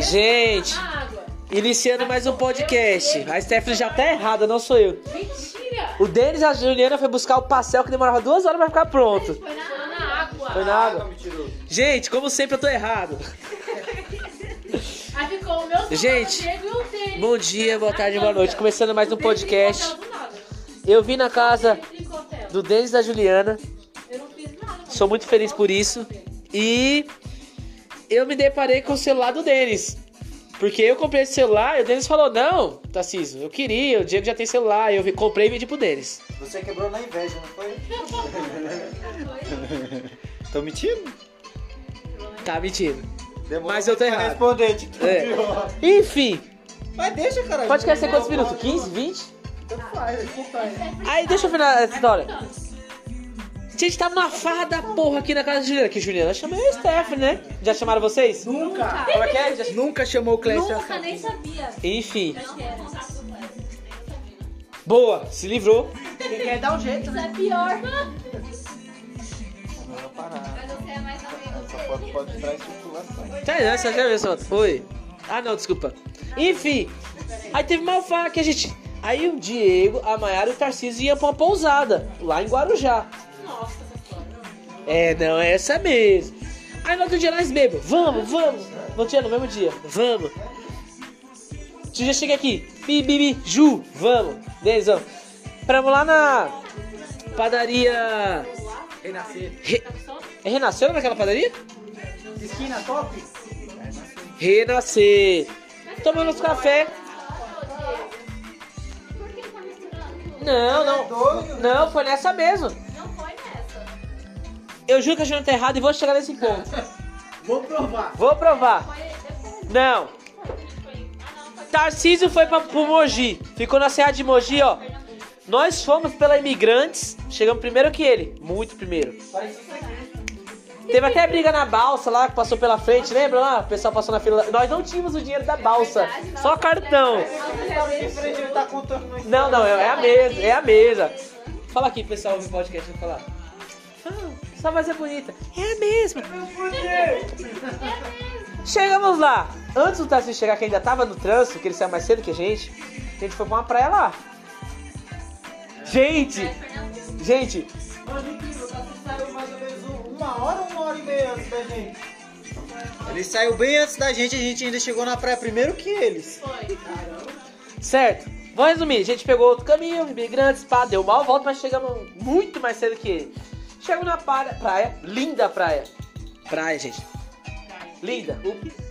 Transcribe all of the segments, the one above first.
Gente, iniciando mais um podcast. A Stephanie já tá errada, não sou eu. Mentira! O Denis e a Juliana foi buscar o pastel que demorava duas horas pra ficar pronto. Foi na, água. Foi na água. Gente, como sempre eu tô errado. Aí ficou o meu Gente. Bom dia, boa tarde, boa noite. Começando mais um dele podcast. Eu vim na casa do Denis e da Juliana. Eu não fiz nada. Sou muito feliz por isso. E eu me deparei com o celular do Denis. Porque eu comprei esse celular e o Denis falou: Não, Tarcísio, eu queria, o Diego já tem celular. Eu comprei e vendi pro Denis. Você quebrou na inveja, não foi? Tô mentindo? Tá mentindo. Demorou Mas eu tô errado. responder, tipo, É. Enfim, Mas deixa, cara. pode querer ser quantos minutos? 15, 20? Então faz, então faz. Aí, deixa eu final essa história. Gente, tava numa farra da porra aqui na casa de Juliana. Que Juliana chamou eu e Stephanie, né? Já chamaram vocês? Nunca! Como é que é? Já- Nunca chamou o Clécio Nunca nem sabia. Enfim, era. boa, se livrou. Quem quer dar um jeito, Isso né? é pior. Não parar. Mas você é mais amigo Essa foto pode trazer circulação. Tá, essa já viu essa foto? Oi. Ah, não, desculpa. Enfim, aí teve uma farra que a gente... Aí o Diego, a Mayara e o Tarcísio iam pra uma pousada, lá em Guarujá. É, não, é essa mesmo. Aí no outro dia nós bebemos. Vamos, vamos. No outro dia, no mesmo dia. Vamos. Outro dia chega aqui. Bi, bi, bi, Ju, vamos. Vamos. Paramos lá na padaria... Renascer. Re... É Renasceu naquela padaria? Esquina top? Renascer. Tomando os café. Não, não. Não, foi nessa mesmo. Eu juro que a gente tá errado e vou chegar nesse ponto. Vou provar. Vou provar. Não. Ah. Tarcísio foi pra, pro Mogi. Ficou na Serra de Mogi, ó. Nós fomos pela Imigrantes. Chegamos primeiro que ele. Muito primeiro. Teve até briga na balsa lá, que passou pela frente, lembra lá? O pessoal passou na fila. Nós não tínhamos o dinheiro da balsa, só cartão. Ele tá uma Não, não, é é a mesa, é a mesa. Fala aqui, pessoal, ouvir podcast, vou falar. Fala, sua voz é bonita. É a mesma. Chegamos lá. Antes do Tarcísio chegar, que ainda tava no trânsito, que ele saiu mais cedo que a gente, a gente foi pra uma praia lá. Gente, gente, Mano, incrível, o saiu mais ou menos um- uma hora ou uma hora e meia antes da gente? Ele saiu bem antes da gente, a gente ainda chegou na praia primeiro que eles. certo. Vou resumir, a gente pegou outro caminho, imigrantes, pá, deu mal volta, mas chegamos muito mais cedo que ele. Chegamos na praia, praia, linda praia. Praia, gente. Linda. O-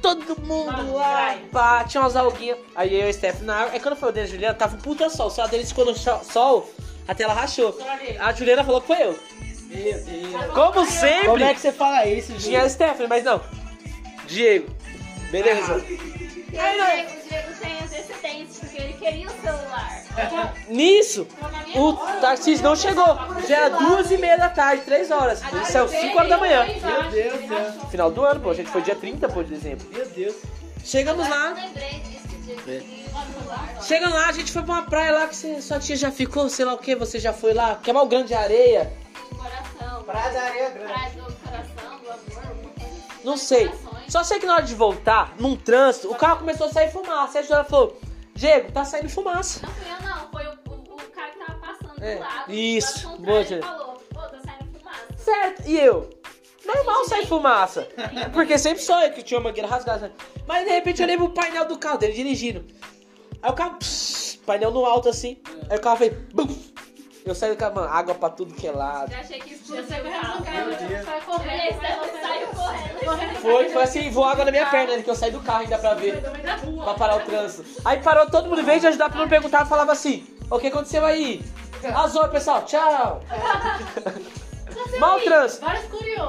Todo mundo lá, pá, tinha umas alguinhas. Aí eu e o Steph na água. Aí quando foi o Denis e a Juliana, tava um puta sol. O celular deles ficou no sol, a tela rachou. A Juliana falou que foi eu. Meu Deus. Como sempre, Como é que você fala isso, tinha a? Stephanie, mas não. Diego. Beleza. E o Diego, o Diego tem antecedentes, porque ele queria o celular. Nisso, o Tarcísio não chegou. Já era duas e meia da tarde, três horas. Ele saiu cinco horas da manhã. Meu Deus céu. Final do ano, pô. A gente foi dia 30, pô, de dezembro. Meu Deus. Chegamos Eu lá. Chegando lá, a gente foi pra uma praia lá que você, sua tia já ficou, sei lá o que, você já foi lá. Que é mal grande de areia. Coração. Praia da Areia Grande. Praia do coração, do amor. Não sei. Só sei que na hora de voltar, num trânsito, o carro começou a sair fumaça. A Juliana falou, Diego, tá saindo fumaça. Não fui eu, não. Foi o, o, o cara que tava passando É, do lado. isso. Do lado falou, pô, tá saindo fumaça. Certo, e eu? Normal sair fumaça. Porque sempre sou eu que tinha uma mangueira rasgada. Mas de repente eu olhei pro painel do carro dele dirigindo. Aí o carro, pss, painel no alto assim. Aí o carro veio, bum. Eu saí do carro, mano, água pra tudo que é lado. Já achei que isso Eu Foi, foi assim, voou água na minha perna, né, que eu saí do carro ainda pra ver. Pra parar o trânsito. Aí parou todo mundo, em vez de ajudar pra não perguntar, falava assim: O que aconteceu aí? Azul, pessoal, tchau. Mal trânsito.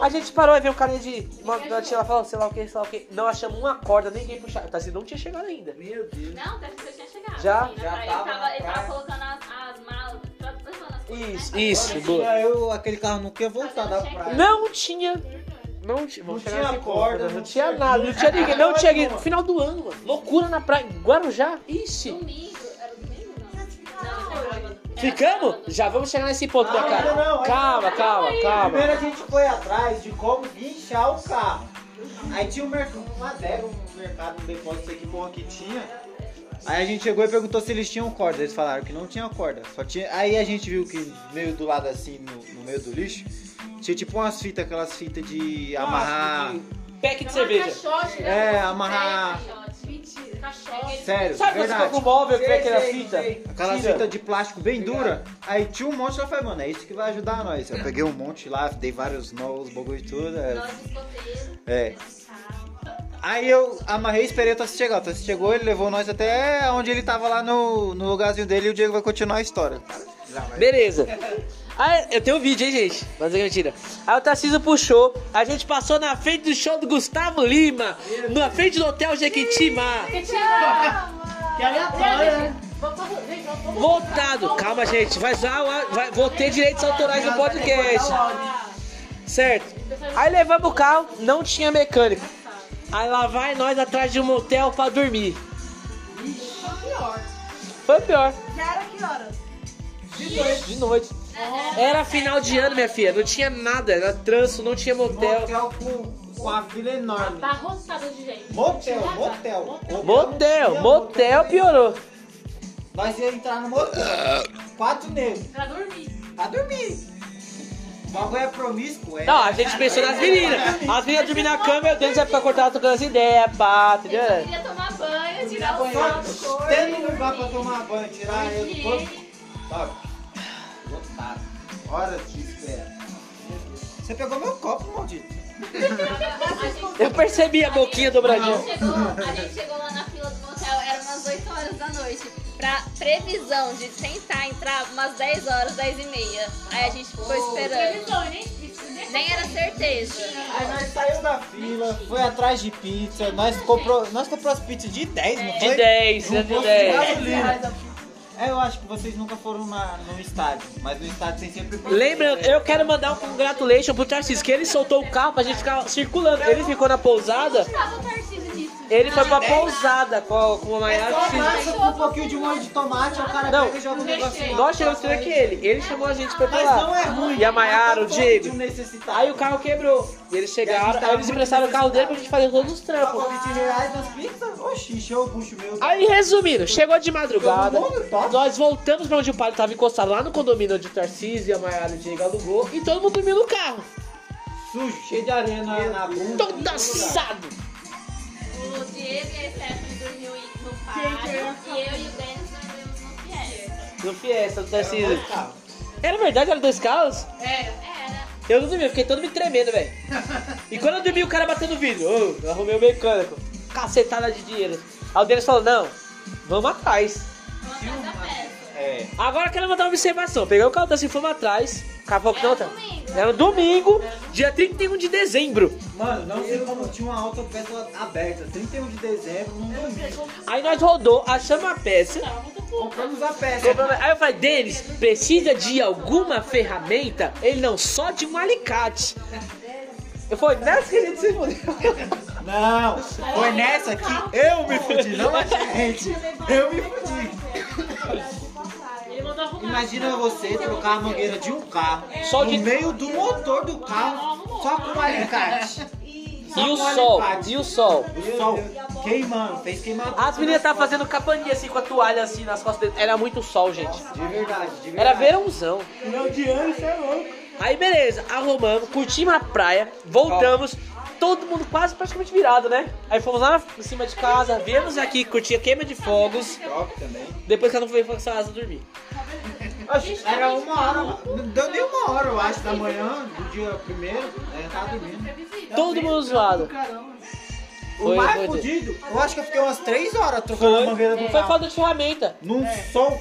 A gente parou e veio um carinha de. Uma, uma tia lá falou, sei lá o que, sei lá o que. Não achamos uma corda, ninguém puxar. O Tarcísio não tinha chegado ainda. Meu Deus. Não, deve que você tinha chegado. Já? Assim, na Já praia. tava ele, tava, ele tava colocando as, as malas, as coisas, Isso, né? isso, boa. Eu, aquele carro não quer voltar da praia. Não tinha. Não, tinha, vamos Não chegar tinha corda, né? não não tinha tinha nada, não tinha ninguém, não tinha ninguém. Final do ano, mano. Loucura na praia, Guarujá. Ixi. Domingo, era domingo? Não. Não, não, Ficamos? Já vamos chegar nesse ponto, minha Ah, cara. não, ainda Calma, não. calma, calma. Primeiro a gente foi atrás de como guinchar o carro. Aí tinha um mercado, uma adega, um mercado, um depósito aqui bom que tinha. Aí a gente chegou e perguntou se eles tinham corda. Eles falaram que não tinha corda. Só tinha. Aí a gente viu que meio do lado assim, no, no meio do lixo, tinha tipo umas fitas, aquelas fitas de amarrar. Pack de cerveja. caixote, né? É, amarrar. Mentira, caixote. Sério, Sabe quando você verdade. compra um móvel que vem aquela fita? Aquela Tira. fita de plástico bem dura. Aí tinha um monte, eu falei, mano, é isso que vai ajudar nós. Eu peguei um monte lá, dei vários nós, bagulho e tudo. é. Nós escoteiros. É. Aí eu amarrei e esperei o Tassi chegar. O Tassi chegou, ele levou nós até onde ele tava lá no, no lugarzinho dele e o Diego vai continuar a história. Beleza. Aí, eu tenho um vídeo, hein, gente? Mas é mentira. Aí o Tarcísio puxou, a gente passou na frente do show do Gustavo Lima, na frente do Hotel Jequitimá. Que aleatório, né? Voltado. Calma, gente. Vai, usar o- vai, vou ter direitos autorais no podcast. Certo. Aí levamos o carro, não tinha mecânico. Aí lá vai nós atrás de um motel pra dormir. Foi pior. Já era que horas? De noite. Era final de ano, minha filha. Não tinha nada. Era tranço, não tinha motel. Motel com, com a fila enorme. Tá roçada de gente. Motel, motel. Motel, motel piorou. Nós ia entrar no motel. Quatro negros. Pra dormir. Pra dormir. O bagulho é promíscuo, é. Não, a gente pensou nas meninas. As meninas dormir na cama, eu dentro vai ficar cortado trocando as ideias, pá, Eu entendeu? queria tomar banho, tirar o sol. tendo um lugar pra tomar banho, tirar eu do corpo. Top. Lotado. Horas de espera. Você pegou meu copo, maldito. Eu percebi a boquinha dobradinha. A gente, chegou, a gente chegou lá na fila do motel, era umas 8 horas da noite. Pra previsão de tentar entrar umas 10 horas, 10 e meia. Aí a gente ficou esperando. Nem, era certeza. Aí nós saímos da fila, foi atrás de pizza, nós comprou, nós comprou as pizzas de 10, não foi? De 10, né, de posto 10. gasolina. É, eu acho que vocês nunca foram na, no estádio, mas no estádio tem sempre. Lembrando, eu quero mandar um congratulation pro Tarcísio, que ele soltou o carro pra gente ficar circulando. Ele ficou na pousada, ele foi pra pousada com, com a Maiara. Só massa com um pouquinho de molho de tomate, o cara Não. pega e joga um negocinho. Nós chegamos primeiro que ele, ele chamou a gente pra ir pra Mas não lá. é ruim. E a Maiara, o Mas tá Diego. Aí o carro quebrou. E eles a chegaram, aí eles emprestaram o carro dele pra gente fazer todos os trampos. Pagou 20 reais nas pizzas, oxi, encheu o bucho meu. Aí, resumindo, chegou de madrugada, nós voltamos pra onde o padre tava encostado, lá no condomínio onde o Tarcísio e a Maiara e o Diego alugou, e todo mundo dormiu no carro. Sujo, cheio de areia na, na bunda. Todo assado. O Diego e a Stephanie dormiu no pátio. E eu e o Denis dormimos no Fiesta. No Fiesta, do Tarcísio. Dois carros. Era verdade, era dois carros? Era. Era. Eu não dormi, eu fiquei todo me tremendo, velho. E quando eu dormi, o cara batendo no vidro. Ô, eu arrumei o mecânico. Cacetada de dinheiro. Aí o Denis falou, não, vamos atrás. Vamos atrás da festa. É. Agora eu quero mandar uma observação. Peguei o carro da assim, fomos atrás. O cara falou que não, Era tá. domingo. Era um domingo, dia 31 de dezembro. Mano, não sei como tinha uma autopeça aberta. 31 de dezembro, num domingo. Aí nós rodou, achamos a peça. Compramos a peça. compramos- Aí eu falei, Denis, precisa de alguma ferramenta? Ele não, só de um alicate. Eu falei, nessa que a gente se fudeu. Não, foi nessa que eu me fudi, não a gente. Eu me fudi. Imagina você trocar a mangueira de um carro Só no de- meio do motor do carro só com um alicate. Só E o sol, alicate. e o sol. O sol queimando, fez queimar. As meninas estavam fazendo campaninha assim com a toalha assim nas costas dele. Era muito sol, gente. De verdade, de verdade. Era verãozão. Meu dinheiro, você é louco. Aí beleza, arrumamos, curtimos a praia, voltamos, todo mundo quase praticamente virado, né? Aí fomos lá em cima de casa, viemos aqui curtir a queima de fogos, Top também. depois cada um foi pra sua casa dormir. Oxe, Era uma hora, não deu nem uma hora, eu acho, da manhã, do dia primeiro? Eu tava dormindo. Todo mundo zoado. O Foi, mais foi, foi. fudido, eu acho que eu fiquei umas 3 horas trocando a mangueira do Foi carro. falta de ferramenta. Num sol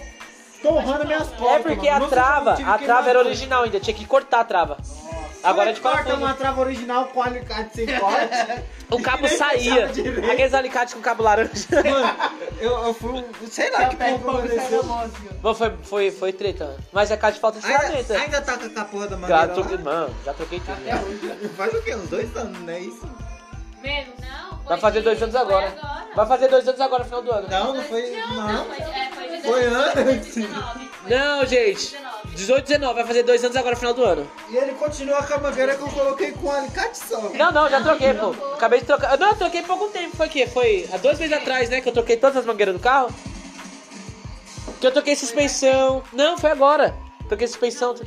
torrando minhas É portas. porque mano. a trava, a trava era original ainda, tinha que cortar a trava. Agora é de corta uma trava original com alicate sem corte. O cabo saía. Aqueles alicates com cabo laranja. Mano, eu, eu fui. Sei lá que porra aconteceu. Bom, foi, foi, foi treta. Mas é caso de falta de ferramenta. Ainda, ainda tá com a porra da Já mangueira troquei, mano, já troquei tudo. né? Faz o quê? Uns dois anos, não é isso? Menos. Não, Vai fazer dois anos agora. Vai fazer dois anos agora no final do ano. Não, não foi. Não, Não. Foi, é, foi de Foi antes. 2019. Não, gente. 19. 18, 19, vai fazer dois anos agora final do ano. E ele continua com a mangueira que eu coloquei com alicate só. Não, não, já troquei, pô. Acabei de trocar. Não, eu troquei há pouco tempo. Foi o quê? Foi há dois meses atrás, né? Que eu troquei todas as mangueiras do carro. Que eu troquei suspensão. Não, foi agora. Troquei suspensão. Tá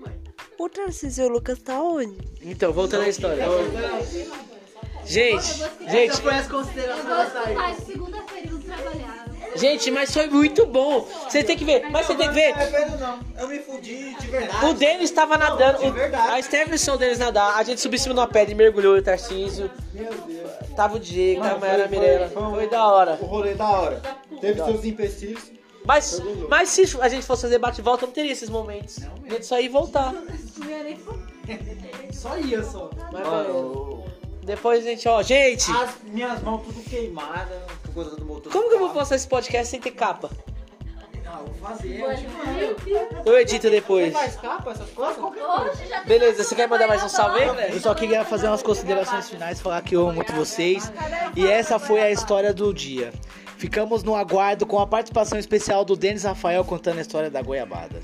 mãe. O Tarcísio Lucas tá onde? Então, voltando à história. Gente, gente, gente, mas foi muito bom. Você tem que ver, mas você tem que ver. Não não. Eu me fudi de verdade. O Denis estava nadando. de o- verdade. a Steph deixou o Denis nadar. A gente subiu em cima de uma pedra e mergulhou o Tarcísio. Meu Deus. Tava o Diego, tava a Mayara foi- Mirella. foi- Foi da hora. O rolê da hora. Teve seus empecilhos. Mas, mas se a gente fosse fazer bate e volta, não teria esses momentos. A gente só ia voltar. Só ia só. Mas, Mano, depois a gente, ó, gente, as minhas mãos tudo queimadas por conta do motor. como que eu vou postar esse podcast sem ter capa? Ah, vou fazer. Eu edito depois. Faz capa, essas coisas? Hoje já Beleza, você quer mandar mais um salve aí, Eu só queria fazer umas considerações finais, falar que eu amo muito vocês. E essa foi a história do dia. Ficamos no aguardo com a participação especial do Denis Rafael contando a história da goiabada.